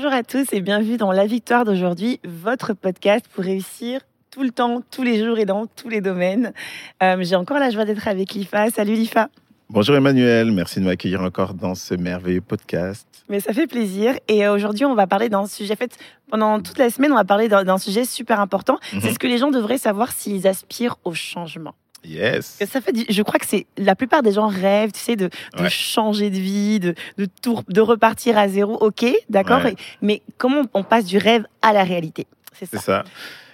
Bonjour à tous et bienvenue dans La Victoire d'aujourd'hui, votre podcast pour réussir tout le temps, tous les jours et dans tous les domaines. Euh, J'ai encore la joie d'être avec Lifa. Salut Lifa. Bonjour Emmanuel, merci de m'accueillir encore dans ce merveilleux podcast. Mais ça fait plaisir. Et euh, aujourd'hui, on va parler d'un sujet. En fait, pendant toute la semaine, on va parler d'un sujet super important. Mhm. C'est ce que les gens devraient savoir s'ils aspirent au changement. Yes. Ça fait, je crois que c'est la plupart des gens rêvent, tu sais, de, de Ouais. changer de vie, de, de, tout- de repartir à zéro. Ok, d'accord. Ouais. Mais comment on passe du rêve à la réalité? C'est ça. C'est ça.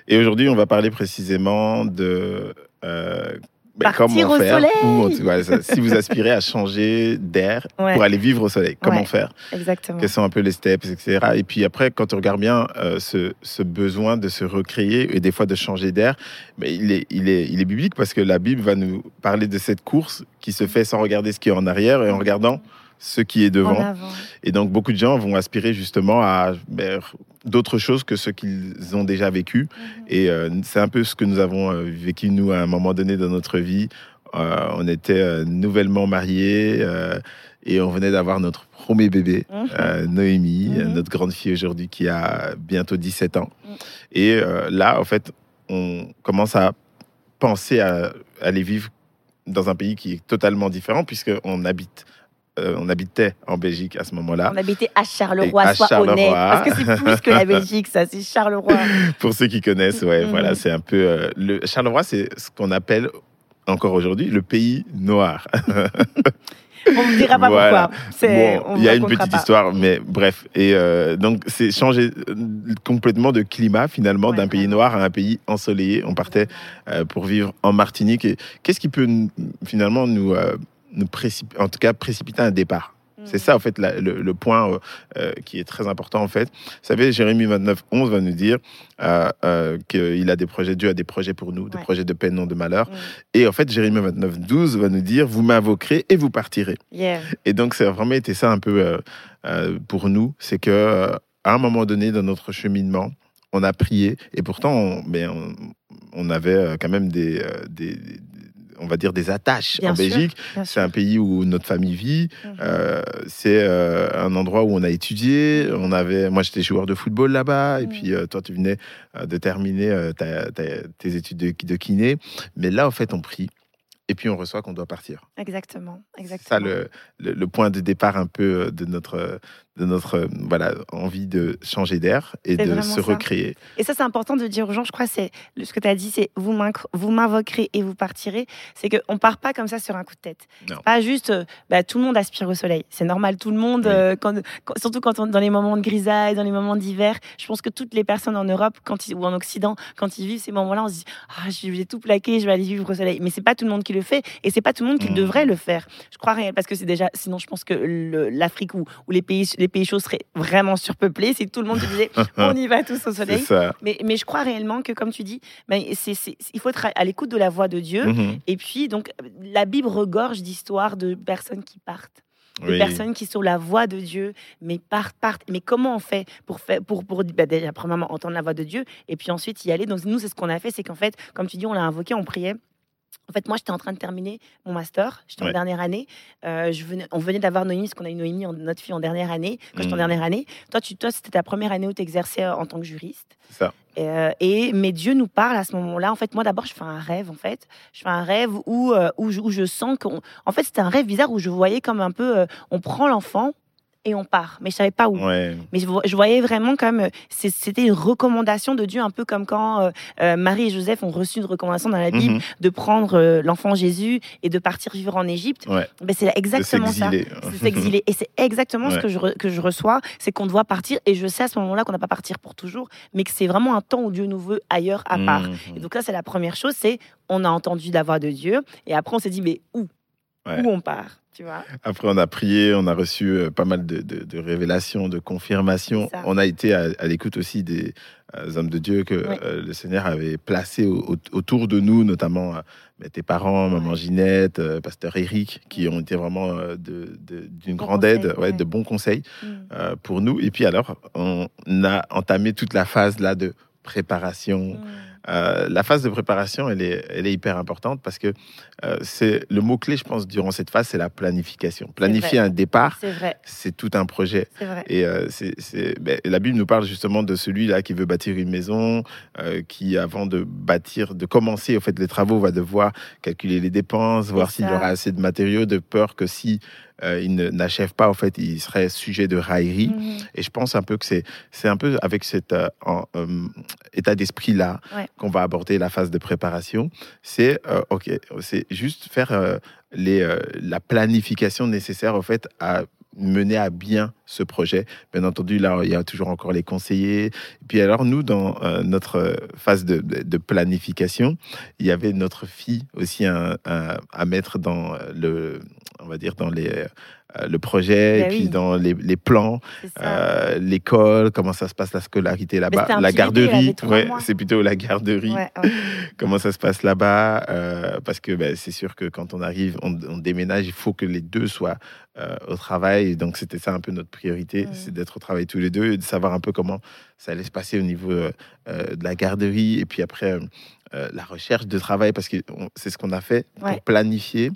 Et aujourd'hui, on va parler précisément de euh, ben, Partir comment au faire. soleil. ou ça, si vous aspirez à changer d'air Ouais. pour aller vivre au soleil, comment Ouais. faire Exactement. Quels sont un peu les steps, etc. Et puis après, quand on regarde bien euh, ce, ce besoin de se recréer et des fois de changer d'air, ben, il, est, il, est, il est biblique parce que la Bible va nous parler de cette course qui se fait sans regarder ce qui est en arrière et en regardant ce qui est devant. Et donc, beaucoup de gens vont aspirer justement à ben, d'autres choses que ce qu'ils ont déjà vécu. Et euh, c'est un peu ce que nous avons euh, vécu, nous, à un moment donné dans notre vie. Euh, on était nouvellement mariés euh, et on venait d'avoir notre premier bébé, Mhm. Noémie, Mhm. notre grande fille aujourd'hui qui a bientôt 17 ans. Mhm. Et là, en fait, on commence à penser à aller vivre dans un pays qui est totalement différent puisqu'on habite, euh, on habitait en Belgique à ce moment-là. On habitait à Charleroi, à sois Charleroi. honnête. Parce que c'est plus que la Belgique, ça, c'est Charleroi. Pour ceux qui connaissent, ouais, Mhm. voilà, c'est un peu euh, le Charleroi, c'est ce qu'on appelle encore aujourd'hui le pays noir. On ne dira pas Voilà. pourquoi. Bon, il y a une petite pas. histoire, mais bref. Et euh, donc, c'est changer complètement de climat finalement Ouais, d'un pays noir à un pays ensoleillé. On partait euh, pour vivre en Martinique. Et qu'est-ce qui peut finalement nous, euh, nous en tout cas précipiter un départ c'est ça, en fait, la- le, le point euh, euh, qui est très important, en fait. Vous savez, Jérémie 29, 11 va nous dire euh, euh, qu'il a des projets, Dieu a des projets pour nous, des Ouais. projets de paix, non de malheur. Mm. Et en fait, Jérémie 29, 12 va nous dire, vous m'invoquerez et vous partirez. Yeah. Et donc, ça a vraiment été ça un peu pour nous. C'est que à un moment donné dans notre cheminement, on a prié. Et pourtant, on, ben, on, on avait quand même des- on va dire, des attaches Bien en sûr, Belgique. C'est un pays où notre famille vit. Mhm. Euh, c'est euh, un endroit où on a étudié. On avait, moi, j'étais joueur de football là-bas, et Mhm. puis euh, toi, tu venais de terminer ta- ta- tes études de, de kiné. Mais là, en fait, on prie, et puis on reçoit qu'on doit partir. Exactement. C'est Exactement. ça le, le, le point de départ un peu de notre, de notre euh, voilà, envie de changer d'air et de se ça. recréer. Et ça, c'est important de dire aux gens, je crois, c'est ce que tu as dit, c'est vous m'invoquerez et vous partirez. C'est qu'on part pas comme ça sur un coup de tête. Pas juste, euh, bah, tout le monde aspire au soleil. C'est normal, tout le monde, Oui. euh, quand, quand- surtout quand on, dans les moments de grisaille, dans les moments d'hiver, je pense que toutes les personnes en Europe quand ils, ou en Occident, quand ils vivent ces moments-là, on se dit, ah, je vais tout plaquer, je vais aller vivre au soleil. Mais c'est pas tout le monde qui le fait et c'est pas tout le monde qui devrait le faire. Je crois rien, parce que c'est déjà, sinon je pense que l'Afrique ou, ou les pays, les pays chauds seraient vraiment surpeuplés si tout le monde se disait, on y va tous au soleil. Mais, mais je crois réellement que, comme tu dis, ben, il faut être à, l'écoute de la voix de Dieu. Mhm. Et puis, donc, la Bible regorge d'histoires de personnes qui partent, de Oui. personnes qui sont la voix de Dieu, mais partent, partent. Mais comment on fait pour faire, pour, pour ben, déjà, premièrement, entendre la voix de Dieu, et puis ensuite y aller Donc, nous, c'est ce qu'on a fait, c'est qu'en fait, comme tu dis, on l'a invoqué, on priait. En fait, moi, j'étais en train de terminer mon master. J'étais en dernière année. Euh, je venais, on venait d'avoir Noémie, parce qu'on a eu Noémie, en- notre fille, en dernière année. Quand j'étais en Mhm. dernière année. Toi, tu, toi c'était ta première année où tu exerçais en tant que juriste. Ça. Euh, et mais Dieu nous parle à ce moment-là. En fait, moi d'abord, je fais un rêve. En fait, je fais un rêve où euh, où, je, où je sens qu'on. En fait, c'était un rêve bizarre où je voyais comme un peu, euh, on prend l'enfant et on part, mais je savais pas où. Ouais. Mais je, vo- je voyais vraiment comme euh, c'était une recommandation de Dieu, un peu comme quand euh, euh, Marie et Joseph ont reçu une recommandation dans la Bible Mhm. de prendre euh, l'enfant Jésus et de partir vivre en Égypte. Ouais. Ben, c'est exactement ça. C'est s'exiler. Et c'est exactement ce que je, re- que je reçois, c'est qu'on doit partir. Et je sais à ce moment-là qu'on n'a pas partir pour toujours, mais que c'est vraiment un temps où Dieu nous veut ailleurs, à part. Mhm. Et donc là, c'est la première chose, c'est on a entendu la voix de Dieu. Et après, on s'est dit, mais où? Ouais. où on part, tu vois. Après, on a prié, on a reçu euh, pas mal de, de- de révélations, de confirmations. On a été à, à l'écoute aussi des euh, hommes de Dieu que Oui. euh, le Seigneur avait placés au- au- autour de nous, notamment euh, tes parents, maman Ginette, pasteur Eric, qui ont été vraiment d'une grande aide, ouais, ouais. de bons conseils Mm. euh, pour nous. Et puis alors, on a entamé toute la phase là de préparation. Mm. Euh, la phase de préparation, elle est, elle est hyper importante parce que euh, c'est le mot clé, je pense, durant cette phase, c'est la planification. Planifier un départ, C'est tout un projet. vrai. Et euh, c'est, ben, la Bible nous parle justement de celui-là qui veut bâtir une maison, qui avant de bâtir, de commencer au fait les travaux, va devoir calculer les dépenses, voir s'il ça. aura assez de matériaux, de peur que si euh, il n'achève pas, au fait, il serait sujet de raillerie. Mhm. Et je pense un peu que c'est c'est un peu avec cet euh, en, euh, état d'esprit là Ouais. qu'on va aborder la phase de préparation. C'est ok, c'est juste faire les la planification nécessaire au fait à mener à bien ce projet. Bien entendu, là, il y a toujours encore les conseillers. Et puis alors, nous, dans euh, notre phase de, planification, il y avait notre fille aussi un- à mettre dans le, on va dire, dans les, le projet, Ben et puis oui. dans les, les plans, euh, l'école, comment ça se passe la scolarité là-bas, la garderie, ouais, c'est plutôt la garderie, Ouais, ouais. comment ça se passe là-bas, euh, parce que ben, c'est sûr que quand on arrive, on, on déménage, il faut que les deux soient euh, au travail, donc c'était ça un peu notre priorité, Mhm. c'est d'être au travail tous les deux et de savoir un peu comment ça allait se passer au niveau euh, euh, de la garderie, et puis après euh, la recherche de travail, parce que c'est ce qu'on a fait Ouais. pour planifier.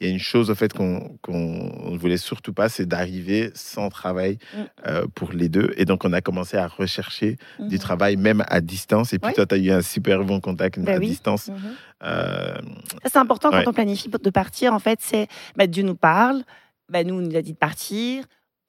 Il y a une chose au fait qu'on ne voulait surtout pas, c'est d'arriver sans travail Mm. euh, pour les deux. Et donc, on a commencé à rechercher du Mhm. travail, même à distance. Et puis, Ouais. toi, tu as eu un super bon contact Bah à oui. distance. Mhm. Euh, c'est important Ouais. quand on planifie de partir. En fait, c'est bah, Dieu nous parle. Bah, nous, on nous a dit de partir.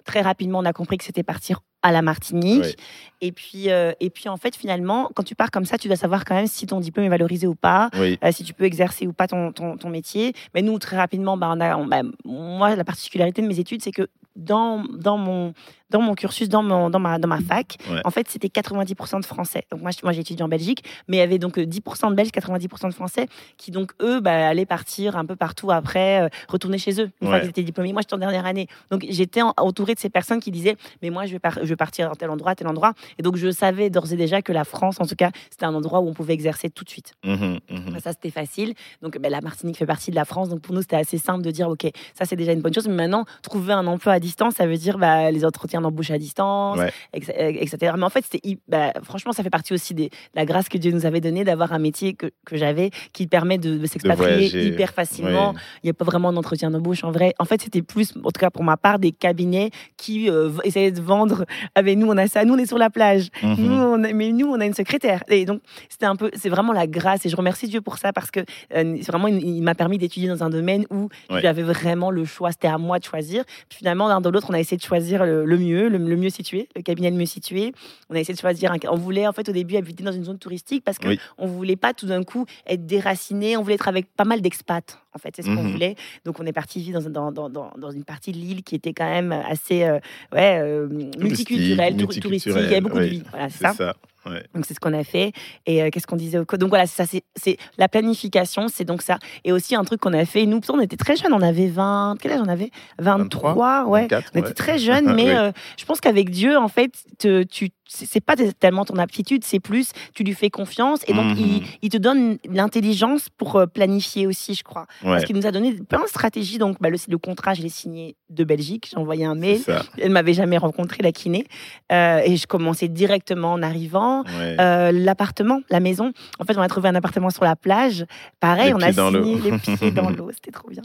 Très rapidement, on a compris que c'était partir à la Martinique. Ouais. Et puis, euh, et puis, en fait, finalement, quand tu pars comme ça, tu dois savoir quand même si ton diplôme est valorisé ou pas, oui, euh, si tu peux exercer ou pas ton, ton, ton métier. Mais nous, très rapidement, bah, on a, on- bah, moi, la particularité de mes études, c'est que dans, dans, mon, dans mon cursus, dans, mon, dans, ma, dans ma fac, Ouais. en fait, c'était 90% de Français. Donc, moi, j'ai étudié en Belgique, mais il y avait donc euh, 10% de Belges, 90% de Français, qui donc, eux, bah, allaient partir un peu partout après, euh, retourner chez eux, une fois qu'ils étaient diplômés. Moi, j'étais en dernière année. Donc, j'étais en- entourée de ces personnes qui disaient, mais moi, je vais, par- je vais partir dans tel endroit, tel endroit. Et donc, je savais d'ores et déjà que la France, en tout cas, c'était un endroit où on pouvait exercer tout de suite. Mhm. Bah, Ça, c'était facile. Donc, ben, la Martinique fait partie de la France. Donc, pour nous, c'était assez simple de dire, OK, ça, c'est déjà une bonne chose. Mais maintenant, trouver un emploi à distance, ça veut dire bah, les entretiens d'embauche à distance, Ouais. etc. Mais en fait, c'était, bah, franchement, ça fait partie aussi de la grâce que Dieu nous avait donnée d'avoir un métier que, que j'avais qui permet de, de s'expatrier hyper facilement. Il n'y a pas vraiment d'entretien d'embauche en vrai. En fait, c'était plus, en tout cas pour ma part, des cabinets qui euh, essayaient de vendre. Ben, nous, on a ça. Nous, on est sur la plage. Mhm. Nous, on a- mais nous, on a une secrétaire. Et donc, c'était un peu, c'est vraiment la grâce. Et je remercie Dieu pour ça parce que euh, c'est vraiment, il m'a permis d'étudier dans un domaine où Ouais. j'avais vraiment le choix. C'était à moi de choisir. Puis finalement, l'un de l'autre, on a essayé de choisir le, le mieux, le, le mieux situé, le cabinet le mieux situé. On a essayé de choisir. Un, on voulait en fait au début habiter dans une zone touristique parce que Oui. on voulait pas tout d'un coup être déraciné. On voulait être avec pas mal d'expats. En fait, c'est ce qu'on Mhm. voulait. Donc, on est parti vivre dans, un- dans, dans, dans, dans une partie de l'île qui était quand même assez euh, ouais, euh, multiculturelle, tour- touristique. Il y avait beaucoup de vie. Voilà, c'est ça. ça. ouais. Donc c'est ce qu'on a fait. Et euh, qu'est-ce qu'on disait au Donc voilà, ça, c'est- la planification, c'est donc ça. Et aussi un truc qu'on a fait. Nous, on était très jeunes, on avait 20, quel âge on avait? 23, 23, ouais. 24, on était très jeunes, mais Oui. euh, je pense qu'avec Dieu, en fait, te- tu c'est pas tellement ton aptitude, c'est plus tu lui fais confiance et donc Mhm. il, il te donne l'intelligence pour euh, planifier aussi, je crois. Ouais, Parce qu'il nous a donné plein de stratégies. Donc bah, le, le contrat, je l'ai signé de Belgique, j'ai envoyé un mail. Elle m'avait jamais rencontré la kiné Euh, et je commençais directement en arrivant. Ouais. Euh, l'appartement, la maison. En fait, on a trouvé un appartement sur la plage. Pareil, Les on a signé les pieds dans l'eau. C'était trop bien.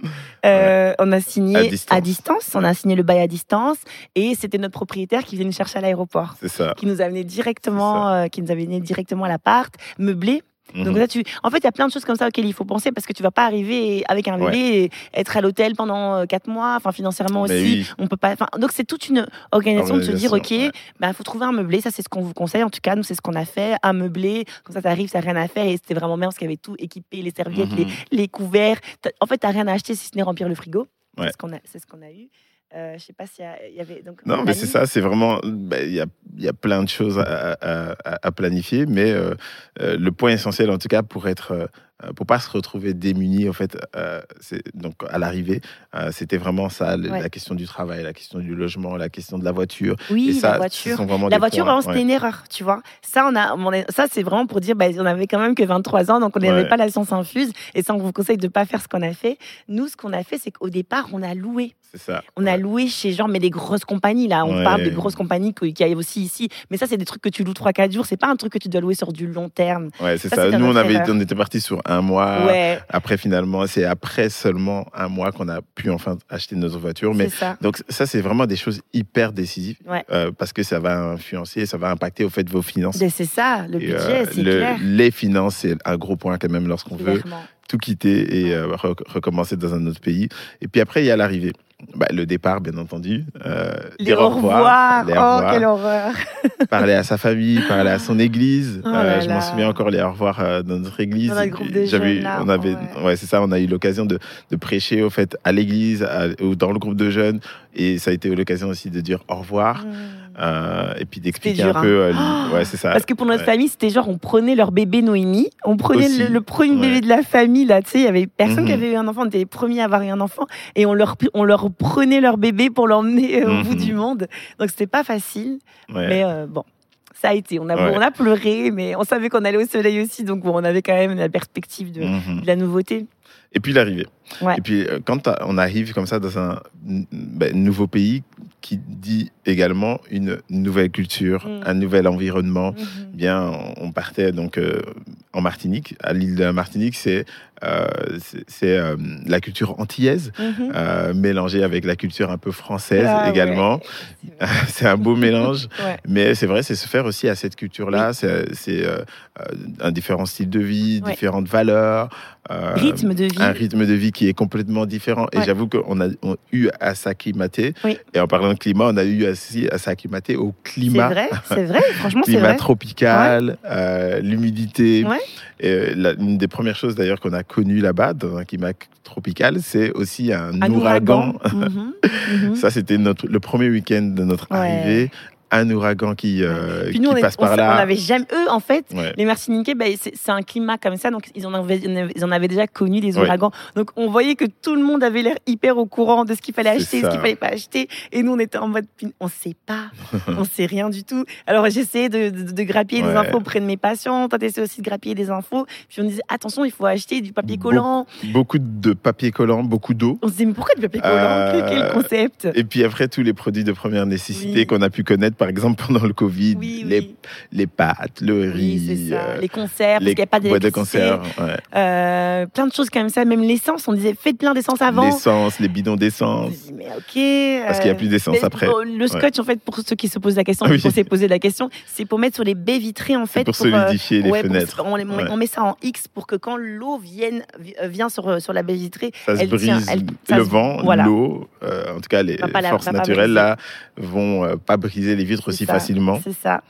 Euh, On a signé À distance. à distance. On a signé le bail à distance. Et c'était notre propriétaire qui venait nous chercher à l'aéroport. c'est ça. Qui nous a amené directement, qui nous a amené directement à l'appart, meublé. Donc Mhm. là, tu, en fait, il y a plein de choses comme ça auxquelles il faut penser parce que tu vas pas arriver avec un bébé et être à l'hôtel pendant euh, quatre mois, enfin financièrement aussi. oui. On peut pas. enfin, Donc c'est toute une organisation de se dire, ok, ouais. bah, faut trouver un meublé. Ça, c'est ce qu'on vous conseille. En tout cas, nous, c'est ce qu'on a fait. Un meublé. Comme ça, t'arrives, t'as rien à faire. Et c'était vraiment bien parce qu'il y avait tout équipé, les serviettes, Mhm. les, les couverts. En fait, t'as rien à acheter si ce n'est remplir le frigo. Ouais. C'est ce qu'on a, c'est ce qu'on a eu. Euh, je sais pas s'il y avait donc. Non, mais c'est ça, c'est vraiment. ben, Il y, a, y a plein de choses à, à- planifier, mais euh, euh, le point essentiel, en tout cas, pour être euh, pour pas se retrouver démunis en fait euh, donc à l'arrivée euh, c'était vraiment ça Ouais. la question du travail la question du logement la question de la voiture Oui, et ça la voiture. La des voiture, c'était ouais. une erreur, tu vois. Ça, on a, on est- ça, c'est vraiment pour dire, bah, on avait quand même que 23 ans, donc on n'avait Ouais. pas la science infuse. Et ça, on vous conseille de pas faire ce qu'on a fait. Nous, ce qu'on a fait, c'est qu'au départ, on a loué. c'est ça On a loué chez genre, mais des grosses compagnies, là. On parle de grosses compagnies qui arrivent aussi ici. Mais ça, c'est des trucs que tu loues 3-4 jours. C'est pas un truc que tu dois louer sur du long terme. ouais c'est Ça, nous on avait on était parti sur un mois ouais, après finalement c'est après seulement un mois qu'on a pu enfin acheter notre voiture mais ça. donc ça c'est vraiment des choses hyper décisives Ouais. euh, parce que ça va influencer ça va impacter au fait vos finances Mais C'est ça, le Et, budget, euh, c'est le- clair. les finances c'est un gros point quand même lorsqu'on veut tout quitter et euh, re- recommencer dans un autre pays. Et puis après, il y a l'arrivée. Bah, le départ, bien entendu. Euh, Les dire au revoir. les au Oh, revoir, quelle horreur. parler à sa famille, parler à son église. Oh Euh, je m'en souviens encore les au revoir euh, dans notre église. Dans notre J'avais- jeunes, là. on avait, Ouais. ouais, c'est ça. On a eu l'occasion de, de prêcher au fait à l'église à- ou dans le groupe de jeunes, et ça a été l'occasion aussi de dire au revoir. Mmh. Euh, et puis d'expliquer dur, un peu. euh, hein. ouais, c'est ça. Parce que pour notre Ouais. famille, c'était genre, on prenait leur bébé Noémie, on prenait le, le premier ouais. bébé de la famille, là, tu sais, il y avait personne Mhm. qui avait eu un enfant, on était les premiers à avoir eu un enfant, et on leur, on leur prenait leur bébé pour l'emmener euh, au bout Mhm. du monde. Donc c'était pas facile, mais bon. Ça a été, on a, on a pleuré, mais on savait qu'on allait au soleil aussi, donc bon, on avait quand même la perspective de, Mhm. de la nouveauté. Et puis l'arrivée. Et puis quand on arrive comme ça dans un ben, nouveau pays qui dit également une nouvelle culture, Mm. un nouvel environnement, Mhm. eh bien on on partait donc euh, en Martinique, à l'île de la Martinique, c'est euh, c'est- c'est euh, la culture antillaise Mhm. euh, mélangée avec la culture un peu française Ah, également. ouais. c'est un beau mélange. Ouais. Mais c'est vrai, c'est se faire aussi à cette culture-là. C'est c'est, un différent style de vie, Ouais. différentes valeurs. Rythme de vie. un rythme de vie qui est complètement différent. Et j'avoue qu'on a on a eu à s'acclimater. Oui. Et en parlant de climat, on a eu aussi à s'acclimater au C'est climat. vrai, c'est vrai, franchement, c'est Climat vrai. tropical, euh, l'humidité. Ouais. Et euh, la- une des premières choses d'ailleurs qu'on a connues là-bas, dans un climat tropical, c'est aussi un, Un ouragan. Mhm. Mhm. Ça, c'était notre, le premier week-end de notre Ouais. arrivée. Un ouragan qui, euh, Puis nous, qui on, est- passe on par là. on avait jamais. Eux, en fait, Ouais. les Martiniquais, ben, c'est un climat comme ça, donc ils en avaient, ils en avaient déjà connu des Ouais. ouragans. Donc on voyait que tout le monde avait l'air hyper au courant de ce qu'il fallait acheter, ce qu'il fallait pas acheter. Et nous, on était en mode, on sait pas, on sait rien du tout. Alors j'essayais de, de, de grappiller des infos auprès de mes patients. Toi, t'essayais aussi de grappiller des infos. Puis on disait, attention, il faut acheter du papier collant. Beaucoup de papier collant, beaucoup d'eau. On se disait, mais pourquoi du papier collant? Euh, Quel- Quel concept? Et puis après, tous les produits de première nécessité Oui. qu'on a pu connaître, par exemple, pendant le Covid, Oui, les, oui. les pâtes, le riz, Oui, euh, les parce les qu'il n'y a pas de ouais. Euh, plein de choses comme ça, même l'essence, on disait faites plein d'essence avant. l'essence, les bidons On d'essence. se mais ok. Parce qu'il n'y a plus d'essence après. le scotch, en fait, pour ceux qui se posent la question, pour s'est posé la question, c'est pour mettre sur les baies vitrées, en fait. pour euh, solidifier les ouais, fenêtres. on, met ça en X pour que quand l'eau vienne, vi- euh, vient sur, euh, sur la baie vitrée, Ça se elle brise, tient, elle- ça le se- vent, voilà. l'eau, euh, en tout cas les forces naturelles là vont euh, pas briser les vitres aussi ça. facilement. C'est ça.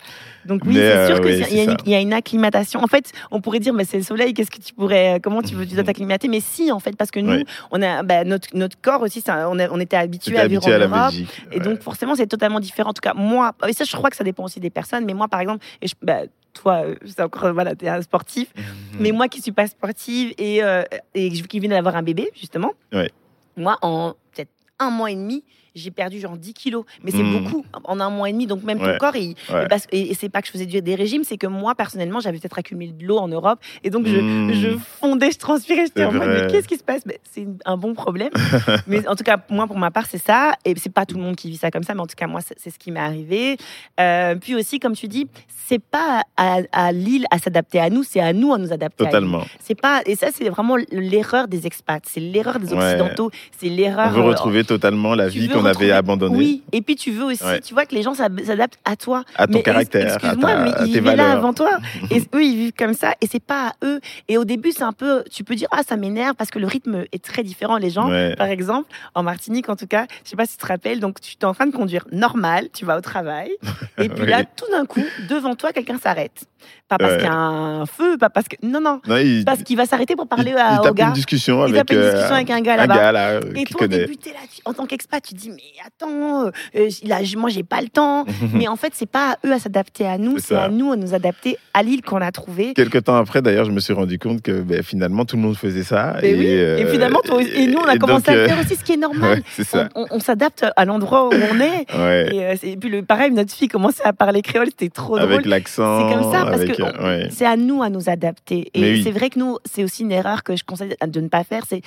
Donc oui, c'est sûr euh, que oui, c'est- c'est il y, a une- ça. il y a une acclimatation. En fait, on pourrait dire, mais c'est le soleil. Qu'est-ce que tu pourrais, comment tu veux tu dois t'acclimater? Mais si, en fait, parce que nous, on a bah, notre notre corps aussi. ça- on, a- on était habitué à vivre en à la Europe. Belgique. Et donc forcément, c'est totalement différent. En tout cas, moi, et ça, je crois que ça dépend aussi des personnes. Mais moi, par exemple, et je- bah, toi, euh, c'est encore voilà, t'es un sportif. Mhm. Mais moi, qui suis pas sportive et euh, et qui viens d'avoir un bébé justement, Ouais. moi, en peut-être un mois et demi, j'ai perdu genre 10 kilos. Mais c'est Mhm. beaucoup en un mois et demi. Donc même ton corps, il, Ouais. parce- et, et c'est pas que je faisais des régimes, c'est que moi, personnellement, j'avais peut-être accumulé de l'eau en Europe. Et donc, je, je fondais, je transpirais. J'étais en mode, mais qu'est-ce qui se passe? Mais C'est un bon problème. mais en tout cas, moi, pour ma part, c'est ça. Et c'est pas tout le monde qui vit ça comme ça, mais en tout cas, moi, c'est ce qui m'est arrivé. Euh, puis aussi, comme tu dis, c'est pas à, à l'île à s'adapter à nous, c'est à nous à nous adapter. Totalement. C'est pas et ça c'est vraiment l'erreur des expats, c'est l'erreur des Ouais. occidentaux, c'est On l'erreur. veut euh, retrouver totalement la vie veux qu'on avait abandonnée Oui, et puis tu veux aussi, Ouais. tu vois que les gens s'ad- s'adaptent à toi. à ton mais caractère, excuse-moi, mais ils vivaient là avant toi. Et eux, ils vivent comme ça, et c'est pas à eux. Et au début, c'est un peu, tu peux dire, ah, ça m'énerve parce que le rythme est très différent. Les gens, Ouais. par exemple, en Martinique, en tout cas, je sais pas si tu te rappelles, donc tu es en train de conduire normal, tu vas au travail, et puis Oui. là, tout d'un coup, devant toi, quelqu'un s'arrête. Pas parce Ouais. qu'il y a un feu, pas parce que. Non, non. Non, il, Parce qu'il va s'arrêter pour parler il- à, il au gars. une discussion Il avec tape une euh, discussion avec un gars là-bas. là, euh, Et toi, au début, là, tu- en tant qu'expat, tu dis, mais attends, euh, il a, moi, j'ai pas le temps. mais en fait, c'est pas à eux à s'adapter à nous, C'est à nous à nous adapter à l'île qu'on a trouvée. Quelques temps après, d'ailleurs, je me suis rendu compte que ben, finalement, tout le monde faisait ça. Et, oui. euh, et finalement, toi et nous, on a commencé donc, à euh, faire aussi, ce qui est normal. ouais. On, on- on s'adapte à l'endroit où on est. Ouais. Et, euh, puis, le, pareil, notre fille commençait à parler créole, c'était trop drôle. Avec l'accent. C'est comme ça, parce avec, que euh, ouais. c'est à nous à nous adapter. Et oui. c'est vrai que nous, c'est aussi une erreur que je conseille de ne pas faire, c'est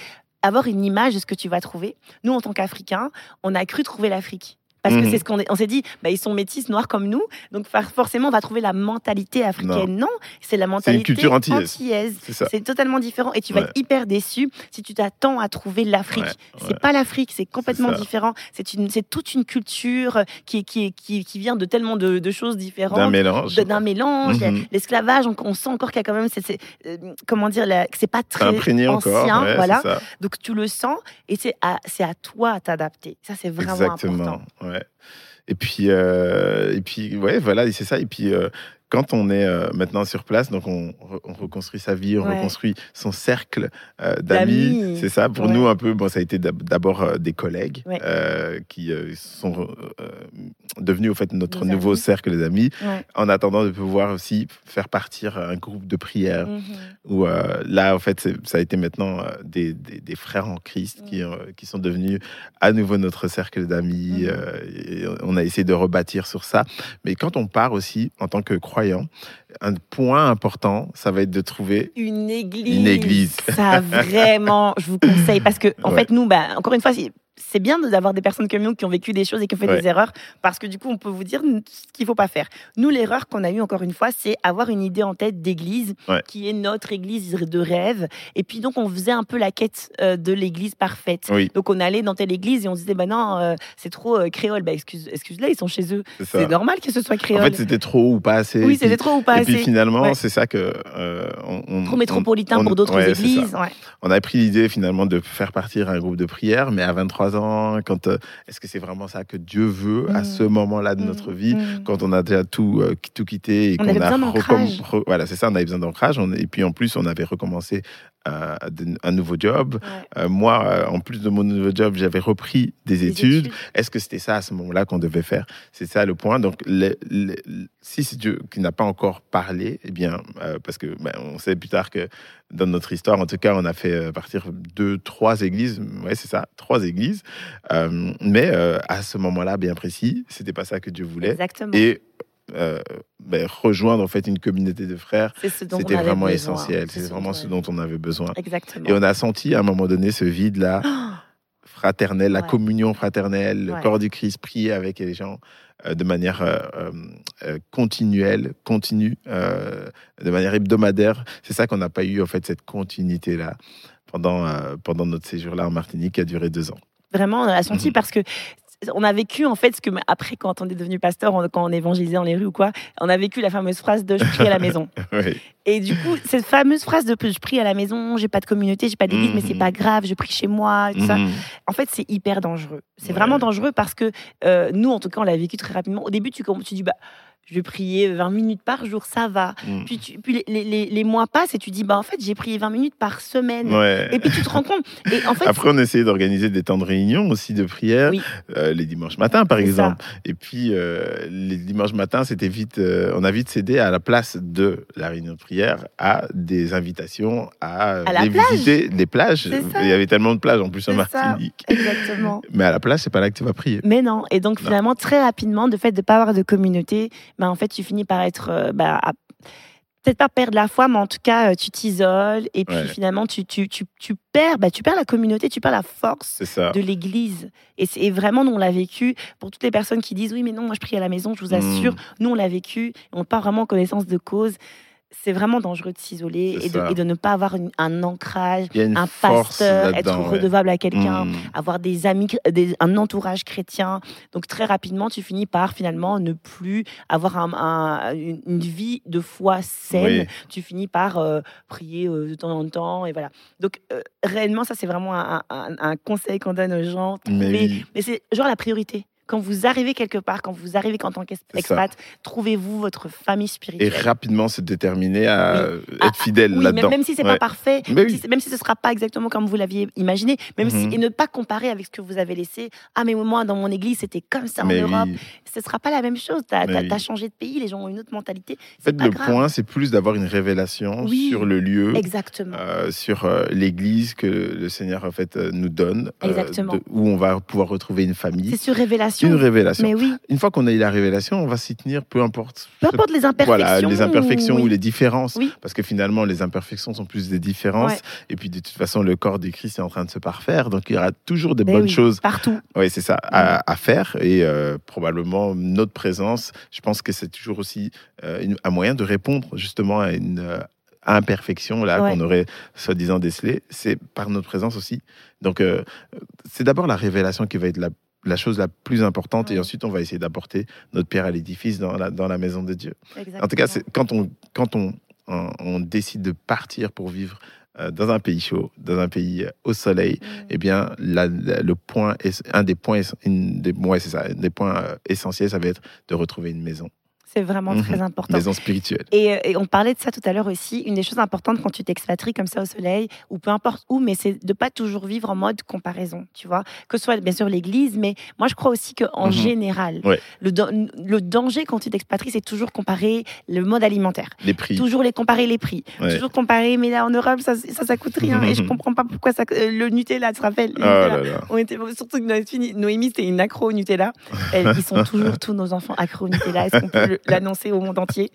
avoir une image de ce que tu vas trouver. Nous, en tant qu'Africains, on a cru trouver l'Afrique. Parce que Mhm. c'est ce qu'on on s'est dit, bah, ils sont métis, noirs comme nous, donc forcément on va trouver la mentalité africaine. Non, c'est la mentalité culture antillaise. C'est totalement différent et tu vas être hyper déçu si tu t'attends à trouver l'Afrique. Ouais, C'est ouais. pas l'Afrique, c'est complètement différent. C'est une, c'est toute une culture qui, qui, qui, qui vient de tellement de, de choses différentes D'un mélange. d'un mélange. Mhm. L'esclavage, on, on sent encore qu'il y a quand même, euh, comment dire, la- que c'est pas très imprégné ancien, encore. voilà. Donc tu le sens et c'est à, c'est à toi à t'adapter. Ça c'est vraiment Exactement. important. Ouais. Et puis, euh, et puis, ouais, voilà, c'est ça. Et puis, euh, quand on est euh, maintenant sur place, donc on, re- on reconstruit sa vie, on Ouais. reconstruit son cercle euh, d'amis. C'est ça. Pour Ouais. nous, un peu, bon, ça a été d'ab- d'abord euh, des collègues Ouais. euh, qui sont devenus au fait notre nouveau amis. cercle d'amis. En attendant de pouvoir aussi faire partir un groupe de prière Mhm. où là, en fait, ça a été maintenant des, des- des frères en Christ qui, qui sont devenus à nouveau notre cercle d'amis. Et on a essayé de rebâtir sur ça. Mais quand on part aussi, en tant que croyant, un point important, ça va être de trouver Une église. Une église. Ça vraiment, je vous conseille parce que en Ouais. fait nous, bah, encore une fois, c'est bien d'avoir des personnes comme nous qui ont vécu des choses et qui ont fait Ouais. des erreurs parce que du coup, on peut vous dire ce qu'il faut pas faire. Nous, l'erreur qu'on a eue encore une fois, c'est avoir une idée en tête d'église Ouais. qui est notre église de rêve. Et puis donc, on faisait un peu la quête euh, de l'église parfaite. Oui, Donc on allait dans telle église et on se disait bah non euh, c'est trop euh, créole bah excuse excuse-les ils sont chez eux c'est normal que ce soit En créole fait, c'était trop ou pas assez. oui c'était trop ou pas Et puis assez finalement, Ouais. c'est ça que on, on- trop métropolitain on- pour d'autres églises. On a pris l'idée finalement de faire partir un groupe de prière, mais à 23 ans, quand euh, est-ce que c'est vraiment ça que Dieu veut à Mm. ce moment-là de notre vie Mm. quand on a déjà tout, euh, tout quitté et On qu'on a d'ancrage. re- voilà c'est ça on avait besoin d'ancrage et puis en plus on avait recommencé euh, un nouveau job Ouais. Euh, moi euh, en plus de mon nouveau job j'avais repris des, Des études est-ce que c'était ça à ce moment-là qu'on devait faire? C'est ça le point. Donc, le- le- si c'est Dieu qui n'a pas encore parlé, eh bien, euh, parce que ben, on sait plus tard que dans notre histoire, en tout cas, on a fait partir deux, trois églises. Ouais, c'est ça, trois églises. Mais à ce moment-là, bien précis, c'était pas ça que Dieu voulait. exactement Et euh, ben, rejoindre en fait une communauté de frères, c'était vraiment essentiel. C'est C'est ce vraiment ce dont on avait besoin. exactement Et on a senti à un moment donné ce vide-là fraternel, la Ouais. communion fraternelle, le corps du Christ, prier avec les gens euh, de manière euh, continuelle, continue, de manière hebdomadaire. C'est ça qu'on n'a pas eu, en fait, cette continuité-là pendant, pendant notre séjour là en Martinique qui a duré deux ans. vraiment on l'a senti Mhm. parce que on a vécu en fait ce que après quand on est devenu pasteur on- quand on évangélisait dans les rues ou quoi on a vécu la fameuse phrase de je prie à la maison Oui, Et du coup, cette fameuse phrase de je prie à la maison, j'ai pas de communauté, j'ai pas d'église, mais c'est Mhm. pas grave, je prie chez moi, tout ça. Mhm. En fait, c'est hyper dangereux. C'est Ouais. vraiment dangereux parce que euh, nous, en tout cas, on l'a vécu très rapidement. Au début, tu, tu dis, bah, je vais prier 20 minutes par jour, ça va. Mhm. Puis, tu- puis les, les- les- mois passent et tu dis, bah, en fait, j'ai prié 20 minutes par semaine. Ouais. Et puis tu te rends compte. Et en fait, Après, on essayait d'organiser des temps de réunion aussi de prière, Oui. euh, les dimanches matins, par exemple. Et puis, euh, les dimanches matins, c'était vite, euh, on a vite cédé à la place de la réunion de prière à des invitations à, À visiter les plages. Il y avait tellement de plages en plus en C'est ça. Martinique. exactement. Mais à la plage, c'est pas là que tu vas prier. Mais non. Et donc, Non. finalement, très rapidement, de fait de ne pas avoir de communauté, bah, en fait, tu finis par être. euh, bah, à- Peut-être pas perdre la foi, mais en tout cas, euh, tu t'isoles. Et puis, Ouais. finalement, tu, tu, tu, tu perds, bah, tu perds la communauté, tu perds la force de l'Église. Et c'est et vraiment, nous, on l'a vécu. Pour toutes les personnes qui disent, oui, mais non, moi, je prie à la maison, je vous assure. Mm. Nous, on l'a vécu. On part vraiment en connaissance de cause. C'est vraiment dangereux de s'isoler et de, ça. et de ne pas avoir une- un ancrage, un pasteur, être ouais. redevable à quelqu'un Mm. avoir des amis, des- un entourage chrétien. Donc très rapidement, tu finis par finalement ne plus avoir un- un- une, vie de foi saine. Oui. Tu finis par euh, prier euh, de temps en temps et voilà. Donc euh, réellement, ça c'est vraiment un, conseil qu'on donne aux gens. Mais Trouver- oui. mais c'est genre la priorité. Quand vous arrivez quelque part, quand vous arrivez en tant qu'expat, trouvez-vous votre famille Et spirituelle. rapidement se déterminer à Oui. être Ah, fidèle Oui, là-dedans. même, même si c'est Ouais. pas parfait, même, oui. si, même si ce sera pas exactement comme vous l'aviez imaginé, même si, Mhm. et ne pas comparer avec ce que vous avez laissé. Ah, mais moi, dans mon église, c'était comme ça en Mais Europe. oui. Ce sera pas la même chose. Tu as, changé de pays, les gens ont une autre mentalité. En C'est fait, pas le grave. point, c'est plus d'avoir une révélation sur le lieu, Exactement. euh, sur euh, l'Église que le Seigneur en fait euh, nous donne, Exactement. de- où on va pouvoir retrouver une famille. C'est sur révélation. Une révélation. Mais oui, Une fois qu'on a eu la révélation, on va s'y tenir, peu importe. peu importe les imperfections. Voilà, les imperfections ou les différences. Oui. Parce que finalement, les imperfections sont plus des différences. Ouais. Et puis, de toute façon, le corps du Christ est en train de se parfaire. Donc, il y aura toujours des Mais bonnes oui, choses Partout. oui, c'est ça, à, à faire. Et euh, probablement, notre présence, je pense que c'est toujours aussi euh, une- un moyen de répondre justement à une euh, imperfection là Ouais. qu'on aurait soi-disant décelée. C'est par notre présence aussi. Donc, euh, c'est d'abord la révélation qui va être la, la chose la plus importante. Et ensuite, on va essayer d'apporter notre pierre à l'édifice dans la, dans la maison de Dieu. Exactement. En tout cas, quand on, quand on, on, on décide de partir pour vivre euh, dans un pays chaud, dans un pays euh, au soleil, Mm. eh bien, la- la- le point, est- un des points, es- une des, ouais, c'est ça, un des points euh, essentiels, ça va être de retrouver une maison, C'est vraiment Mhm. très important. maison spirituelle. Et, euh, et on parlait de ça tout à l'heure aussi. Une des choses importantes quand tu t'expatries comme ça au soleil, ou peu importe où, mais c'est de pas toujours vivre en mode comparaison, tu vois. Que ce soit bien sûr l'Église, mais moi je crois aussi qu'en Mhm. général, Ouais. le, le danger quand tu t'expatries, c'est toujours comparer le mode alimentaire. Les prix. Toujours les comparer les prix. Ouais. Toujours comparer, mais là en Europe, ça, ça, ça coûte rien. et je comprends pas pourquoi ça, euh, le Nutella, tu te rappelles le Oh Nutella. là là. On était, surtout que Noémie, c'était une accro au Nutella. Ils sont toujours tous nos enfants accros au Nutella. Est-ce qu'on peut le- l'annoncer au monde entier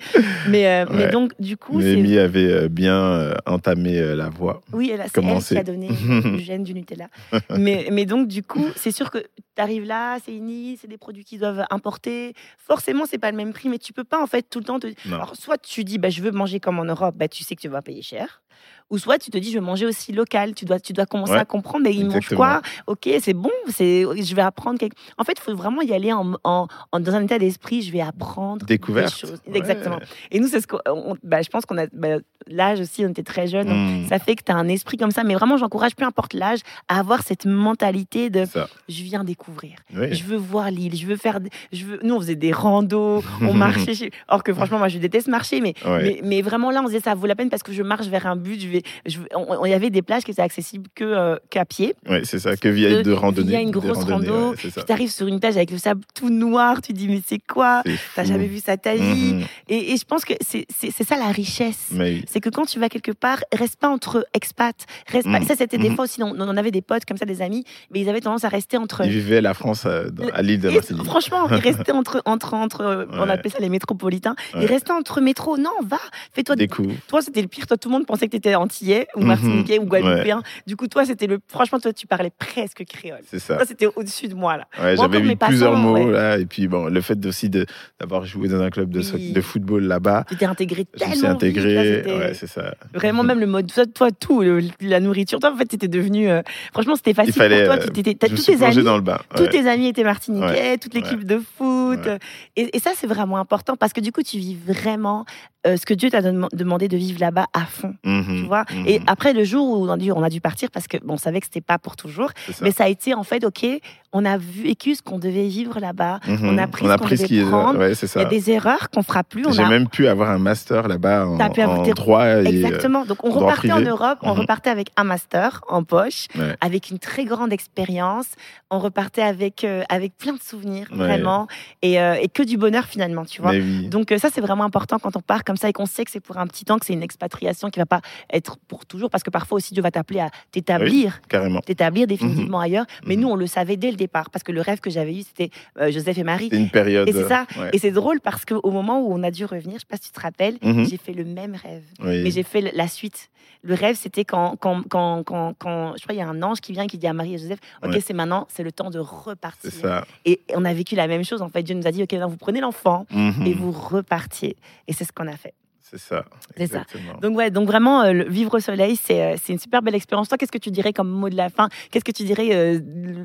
mais, euh, mais donc, du coup, avait euh, bien euh, entamé la voie. Oui, elle a- c'est elle qui a donné le gène du Nutella. mais, mais donc, du coup, c'est sûr que tu arrives là, c'est une île, c'est des produits qu'ils doivent importer. Forcément, c'est pas le même prix, mais tu peux pas, en fait, tout le temps te. Non. Alors, soit tu dis, bah, je veux manger comme en Europe, bah, tu sais que tu vas payer cher. Ou soit tu te dis, je veux manger aussi local. Tu dois, tu dois commencer Ouais, à comprendre, mais ils mangent quoi? Ok, c'est bon, c'est, je vais apprendre. quelque- En fait, il faut vraiment y aller en, en- en- dans un état d'esprit, je vais apprendre Découverte. des choses. Ouais. Exactement. Et nous, c'est ce qu'on. on- bah, je pense qu'on a. bah, l'âge aussi, on était très jeunes. Mm. Ça fait que tu as un esprit comme ça. Mais vraiment, j'encourage, peu importe l'âge, à avoir cette mentalité de Ça. je viens découvrir. Oui. Je veux voir l'île. Je veux faire. des- Je veux... Nous, on faisait des randos, on marchait. chez- Or que franchement, moi, je déteste marcher. Mais, Ouais. mais, mais vraiment, là, on se disait ça vaut la peine parce que je marche vers un but. Je vais, je veux- on- Il y avait des plages qui étaient accessibles que, euh, qu'à pied. Ouais, c'est ça, que via De- de randonnée. via une grosse rando, ouais, ça. Tu arrives sur une plage avec le sable tout noir. Tu dis, mais c'est quoi? T'as jamais vu ça ta vie Mhm. et, et je pense que c'est ça la richesse. Oui. C'est que quand tu vas quelque part, reste pas entre expats. Reste pas- Mhm. Ça, c'était des Mhm. fois aussi, on, on avait des potes comme ça, des amis, mais ils avaient tendance à rester entre. Il vivait la France euh, dans- à l'île de Martinique. franchement, ils restaient entre, entre, entre euh, on appelait ça les métropolitains. Ouais. Ils restaient entre métros. Non, va, fais-toi. Des coups. Toi, c'était le pire. Toi, tout le monde pensait que étais antillais ou Mhm. martiniquais ou guadeloupéen. Du coup, toi, c'était le. Franchement, toi, tu parlais presque créole. C'est ça. Toi, c'était au-dessus de moi, là. Ouais, j'avais vu plusieurs mots ouais. là, et puis bon, le fait aussi de d'avoir joué dans un club de, Oui. de football là-bas, Tu t'es intégré je tellement me suis intégré. ouais, c'est ça. Vraiment, même le mode, toi, tout, le- la nourriture, toi, en fait, t'étais devenu. euh, franchement, c'était facile fallait, pour toi. euh, Tu t'étais- t'as Je me tous tes amis. dans le bain. Tous tes amis étaient martiniquais, toute l'équipe de foot. Ouais. Et, et ça, c'est vraiment important parce que du coup, tu vis vraiment euh, ce que Dieu t'a dem- demandé de vivre là-bas à fond. Mhm, Tu vois mhm, Et après, le jour où on a dû, on a dû partir parce que bon, on savait que c'était pas pour toujours, mais ça a été en fait, ok, on a vécu ce qu'on devait vivre là-bas. Mhm. on a pris ce qu'on devait prendre. Ouais, Il y a des erreurs qu'on fera plus. On J'ai a... même pu avoir un master là-bas en, pu avoir en tes- droit. et, euh, Exactement. Donc, on repartait en. Europe, on Mhm. repartait avec un master en poche, Ouais. avec une très grande expérience. On repartait avec, euh, avec plein de souvenirs, Ouais. vraiment, et, euh, et que du bonheur finalement, tu vois. Oui. Donc euh, ça, c'est vraiment important quand on part comme ça et qu'on sait que c'est pour un petit temps, que c'est une expatriation qui va pas être pour toujours, parce que parfois aussi Dieu va t'appeler à t'établir, Carrément. t'établir définitivement ailleurs. Mais Mhm. nous, on le savait dès le départ, parce que le rêve que j'avais eu, c'était euh, Joseph et Marie. Une période. Et c'est ça. ouais. Et c'est drôle parce qu'au moment où on a dû revenir, je sais pas si tu te rappelles, Mhm. j'ai fait le même rêve, Oui. mais j'ai fait la suite. Le rêve, c'était quand, quand, quand, quand, quand- je crois, il y a un ange qui vient et qui dit à Marie et Joseph, ok, Ouais. c'est maintenant, c'est le temps de repartir. Ça. Et on a vécu la même chose. En fait, Dieu nous a dit, ok, maintenant, vous prenez l'enfant Mhm. et vous repartiez. Et c'est ce qu'on a fait. C'est ça. C'est ça. Donc ouais, donc vraiment euh, vivre au soleil, c'est euh, c'est une super belle expérience. Toi, qu'est-ce que tu dirais comme mot de la fin? Qu'est-ce que tu dirais euh,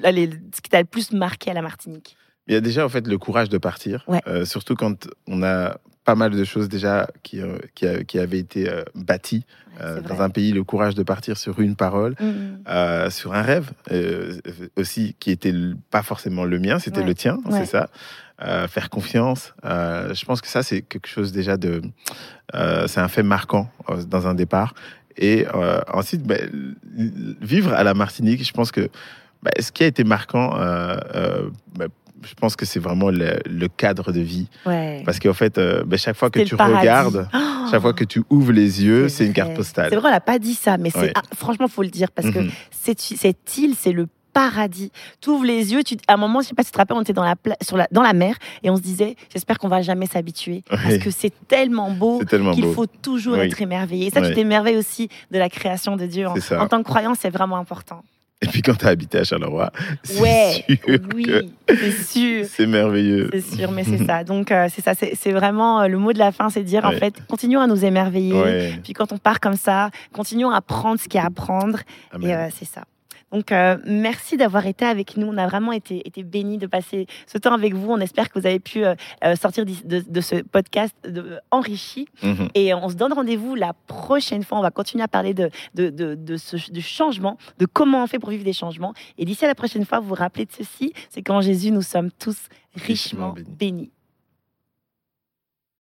allez, ce qui t'a le plus marqué à la Martinique? Il y a déjà en fait le courage de partir, Ouais. surtout quand on a pas mal de choses déjà qui, qui, avaient été bâties dans un pays, le courage de partir sur une parole, Mhm. euh, sur un rêve aussi qui était pas forcément le mien, c'était Ouais. le tien, c'est ça. Euh, faire confiance. Euh, je pense que ça, c'est quelque chose déjà de. euh, c'est un fait marquant dans un départ. Et ensuite, ben, vivre à la Martinique, je pense que ben, ce qui a été marquant, ben, je pense que c'est vraiment le, le cadre de vie. Ouais. Parce qu'en fait, euh, chaque fois que tu paradis. regardes, Oh chaque fois que tu ouvres les yeux, c'est une carte postale. C'est vrai, on n'a pas dit ça, mais Ouais. ah, franchement, faut le dire parce que Mhm. cette, cette île, c'est le paradis. Tu ouvres les yeux, tu, à un moment, je sais pas si tu te rappelles, on était dans la, pla- sur la, dans la mer et on se disait, j'espère qu'on va jamais s'habituer parce que c'est tellement beau qu'il faut toujours Oui. être émerveillé. Et ça, Oui. tu t'émerveilles aussi de la création de Dieu. En, en tant que croyant, c'est vraiment important. Et puis quand tu as habité à Charleroi, c'est Ouais, sûr oui, c'est sûr. c'est merveilleux. C'est sûr, mais c'est ça. Donc, euh, c'est ça. C'est vraiment euh, le mot de la fin, c'est dire, en fait, continuons à nous émerveiller. Ouais. Puis quand on part comme ça, continuons à prendre ce qu'il y a à apprendre. Amen. Et euh, c'est ça. Donc, euh, merci d'avoir été avec nous. On a vraiment été, été bénis de passer ce temps avec vous. On espère que vous avez pu euh, euh, sortir de, de ce podcast de, enrichi. Mhm. Et on se donne rendez-vous la prochaine fois. On va continuer à parler de, de, de, de ce de changement, de comment on fait pour vivre des changements. Et d'ici à la prochaine fois, vous vous rappelez de ceci c'est qu'en Jésus, nous sommes tous richement Richement bénis. bénis.